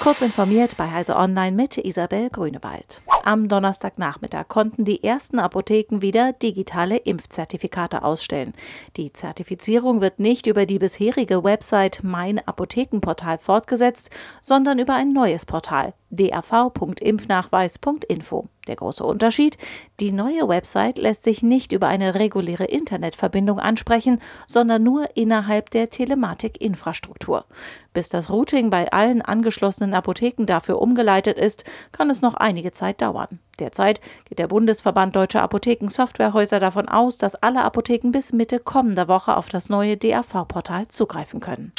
Kurz informiert bei Heise Online mit Isabel Grünewald. Am Donnerstagnachmittag konnten die ersten Apotheken wieder digitale Impfzertifikate ausstellen. Die Zertifizierung wird nicht über die bisherige Website Mein Apothekenportal fortgesetzt, sondern über ein neues Portal dav.impfnachweis.info. Der große Unterschied, die neue Website lässt sich nicht über eine reguläre Internetverbindung ansprechen, sondern nur innerhalb der Telematik-Infrastruktur. Bis das Routing bei allen angeschlossenen Apotheken dafür umgeleitet ist, kann es noch einige Zeit dauern. Derzeit geht der Bundesverband Deutscher Apotheken Softwarehäuser davon aus, dass alle Apotheken bis Mitte kommender Woche auf das neue DAV-Portal zugreifen können.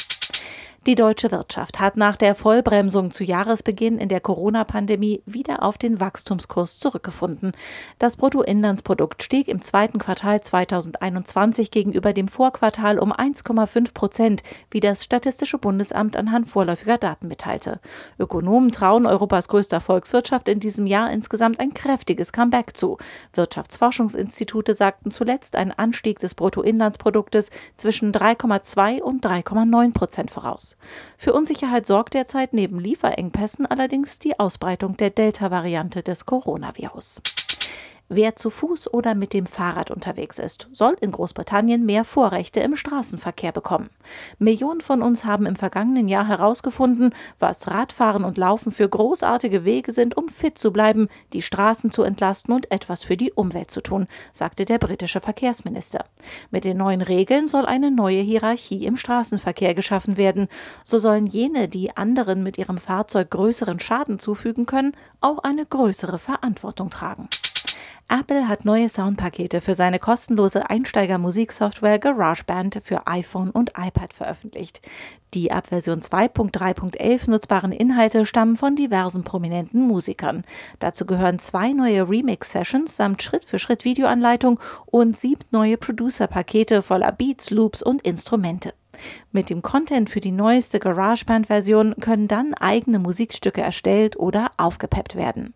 Die deutsche Wirtschaft hat nach der Vollbremsung zu Jahresbeginn in der Corona-Pandemie wieder auf den Wachstumskurs zurückgefunden. Das Bruttoinlandsprodukt stieg im zweiten Quartal 2021 gegenüber dem Vorquartal um 1,5 Prozent, wie das Statistische Bundesamt anhand vorläufiger Daten mitteilte. Ökonomen trauen Europas größter Volkswirtschaft in diesem Jahr insgesamt ein kräftiges Comeback zu. Wirtschaftsforschungsinstitute sagten zuletzt einen Anstieg des Bruttoinlandsproduktes zwischen 3,2 und 3,9 Prozent voraus. Für Unsicherheit sorgt derzeit neben Lieferengpässen allerdings die Ausbreitung der Delta-Variante des Coronavirus. Wer zu Fuß oder mit dem Fahrrad unterwegs ist, soll in Großbritannien mehr Vorrechte im Straßenverkehr bekommen. Millionen von uns haben im vergangenen Jahr herausgefunden, was Radfahren und Laufen für großartige Wege sind, um fit zu bleiben, die Straßen zu entlasten und etwas für die Umwelt zu tun, sagte der britische Verkehrsminister. Mit den neuen Regeln soll eine neue Hierarchie im Straßenverkehr geschaffen werden. So sollen jene, die anderen mit ihrem Fahrzeug größeren Schaden zufügen können, auch eine größere Verantwortung tragen. Apple hat neue Soundpakete für seine kostenlose Einsteiger-Musiksoftware GarageBand für iPhone und iPad veröffentlicht. Die ab Version 2.3.11 nutzbaren Inhalte stammen von diversen prominenten Musikern. Dazu gehören zwei neue Remix-Sessions samt Schritt-für-Schritt-Videoanleitung und sieben neue Producer-Pakete voller Beats, Loops und Instrumente. Mit dem Content für die neueste GarageBand-Version können dann eigene Musikstücke erstellt oder aufgepeppt werden.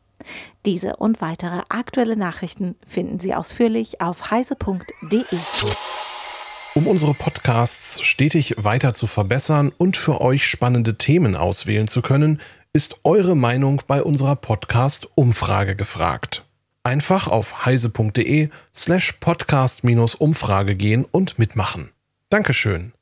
Diese und weitere aktuelle Nachrichten finden Sie ausführlich auf heise.de. Um unsere Podcasts stetig weiter zu verbessern und für euch spannende Themen auswählen zu können, ist eure Meinung bei unserer Podcast-Umfrage gefragt. Einfach auf heise.de slash podcast-umfrage gehen und mitmachen. Dankeschön.